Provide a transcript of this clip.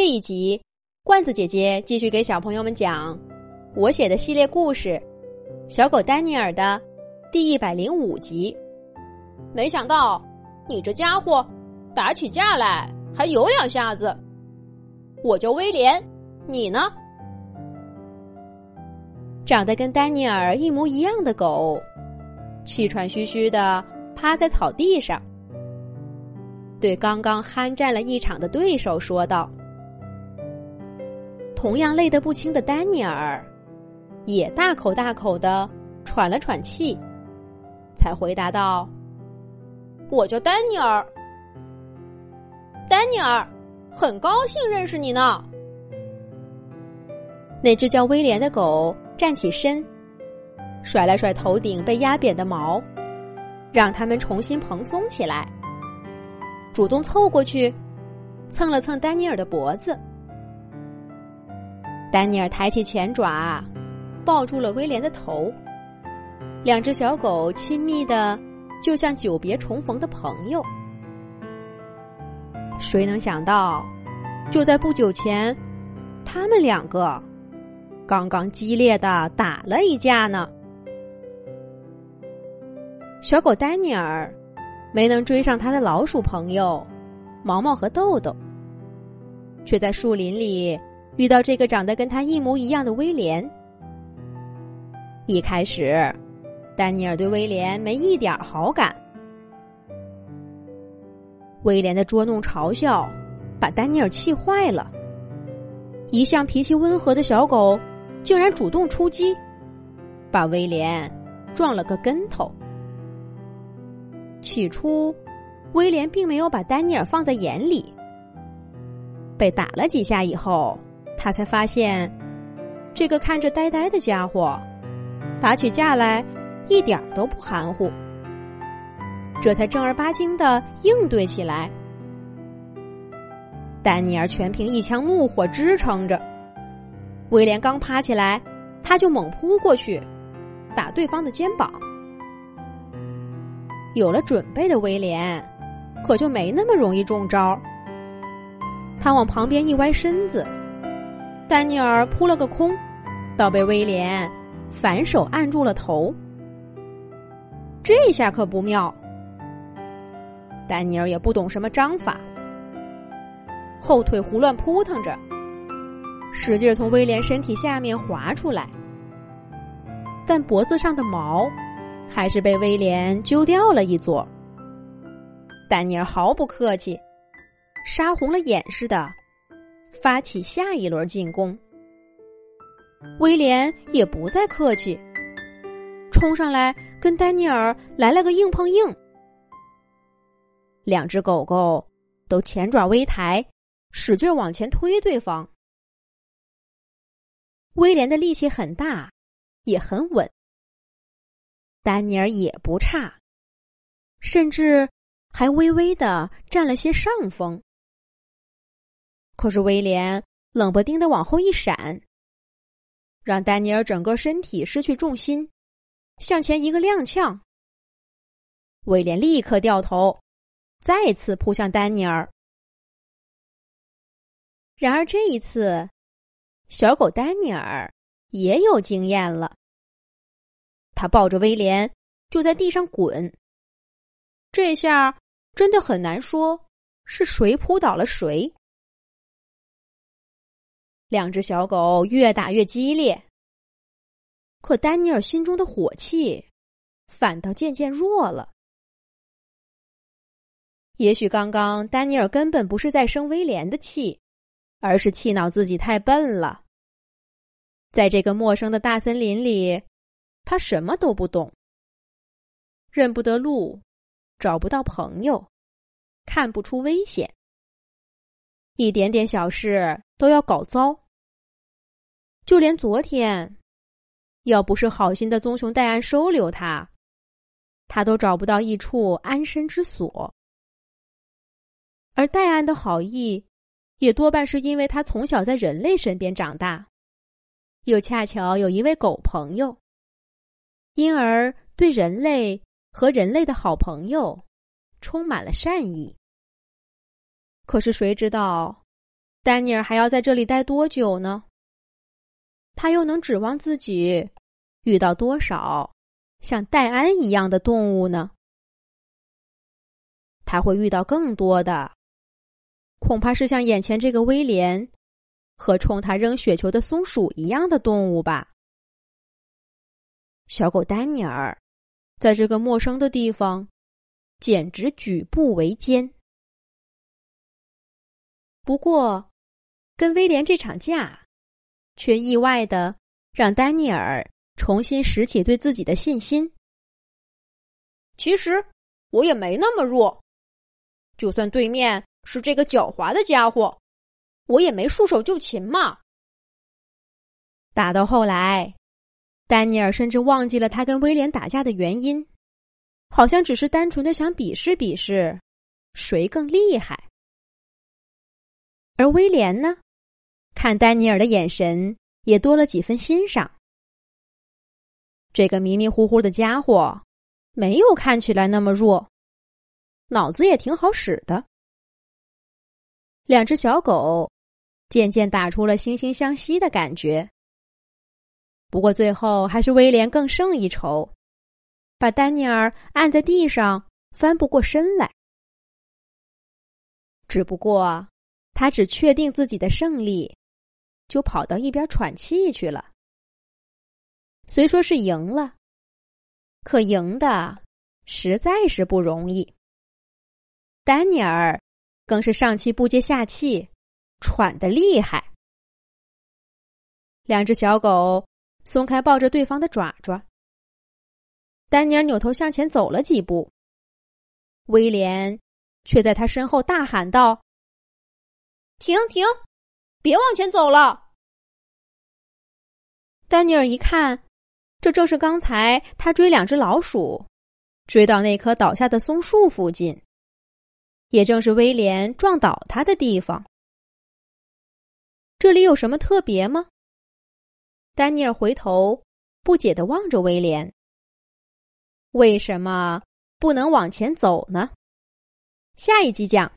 这一集，罐子姐姐继续给小朋友们讲我写的系列故事《小狗丹尼尔》的第一百零五集。没想到你这家伙打起架来还有两下子。我叫威廉，你呢？长得跟丹尼尔一模一样的狗，气喘吁吁的趴在草地上，对刚刚酣战了一场的对手说道。同样累得不轻的丹尼尔，也大口大口的喘了喘气，才回答道：“我叫丹尼尔，丹尼尔，很高兴认识你呢。”那只叫威廉的狗站起身，甩了甩头顶被压扁的毛，让它们重新蓬松起来，主动凑过去，蹭了蹭丹尼尔的脖子。丹尼尔抬起前爪，抱住了威廉的头。两只小狗亲密的，就像久别重逢的朋友。谁能想到，就在不久前，他们两个刚刚激烈的打了一架呢？小狗丹尼尔没能追上他的老鼠朋友毛毛和豆豆，却在树林里。遇到这个长得跟他一模一样的威廉，一开始，丹尼尔对威廉没一点好感。威廉的捉弄嘲笑，把丹尼尔气坏了。一向脾气温和的小狗，竟然主动出击，把威廉撞了个跟头。起初，威廉并没有把丹尼尔放在眼里。被打了几下以后。他才发现，这个看着呆呆的家伙，打起架来一点都不含糊。这才正儿八经的应对起来。丹尼尔全凭一腔怒火支撑着，威廉刚趴起来，他就猛扑过去，打对方的肩膀。有了准备的威廉，可就没那么容易中招。他往旁边一歪身子。丹尼尔扑了个空，倒被威廉反手按住了头。这下可不妙。丹尼尔也不懂什么章法，后腿胡乱扑腾着，使劲从威廉身体下面滑出来，但脖子上的毛还是被威廉揪掉了一撮。丹尼尔毫不客气，杀红了眼似的。发起下一轮进攻，威廉也不再客气，冲上来跟丹尼尔来了个硬碰硬。两只狗狗都前爪微抬，使劲往前推对方。威廉的力气很大，也很稳，丹尼尔也不差，甚至还微微的占了些上风。可是威廉冷不丁的往后一闪，让丹尼尔整个身体失去重心，向前一个踉跄。威廉立刻掉头，再次扑向丹尼尔。然而这一次，小狗丹尼尔也有经验了。他抱着威廉就在地上滚。这下真的很难说是谁扑倒了谁。两只小狗越打越激烈，可丹尼尔心中的火气反倒渐渐弱了。也许刚刚丹尼尔根本不是在生威廉的气，而是气恼自己太笨了。在这个陌生的大森林里，他什么都不懂，认不得路，找不到朋友，看不出危险。一点点小事都要搞糟，就连昨天，要不是好心的棕熊戴安收留他，他都找不到一处安身之所。而戴安的好意，也多半是因为他从小在人类身边长大，又恰巧有一位狗朋友，因而对人类和人类的好朋友充满了善意。可是谁知道，丹尼尔还要在这里待多久呢？他又能指望自己遇到多少像戴安一样的动物呢？他会遇到更多的，恐怕是像眼前这个威廉和冲他扔雪球的松鼠一样的动物吧。小狗丹尼尔在这个陌生的地方，简直举步维艰。不过，跟威廉这场架，却意外的让丹尼尔重新拾起对自己的信心。其实我也没那么弱，就算对面是这个狡猾的家伙，我也没束手就擒嘛。打到后来，丹尼尔甚至忘记了他跟威廉打架的原因，好像只是单纯的想比试比试，谁更厉害。而威廉呢，看丹尼尔的眼神也多了几分欣赏。这个迷迷糊糊的家伙，没有看起来那么弱，脑子也挺好使的。两只小狗渐渐打出了惺惺相惜的感觉。不过最后还是威廉更胜一筹，把丹尼尔按在地上翻不过身来。只不过。他只确定自己的胜利，就跑到一边喘气去了。虽说是赢了，可赢的实在是不容易。丹尼尔更是上气不接下气，喘得厉害。两只小狗松开抱着对方的爪爪。丹尼尔扭头向前走了几步，威廉却在他身后大喊道。停停，别往前走了！丹尼尔一看，这正是刚才他追两只老鼠，追到那棵倒下的松树附近，也正是威廉撞倒他的地方。这里有什么特别吗？丹尼尔回头不解的望着威廉：“为什么不能往前走呢？”下一集讲。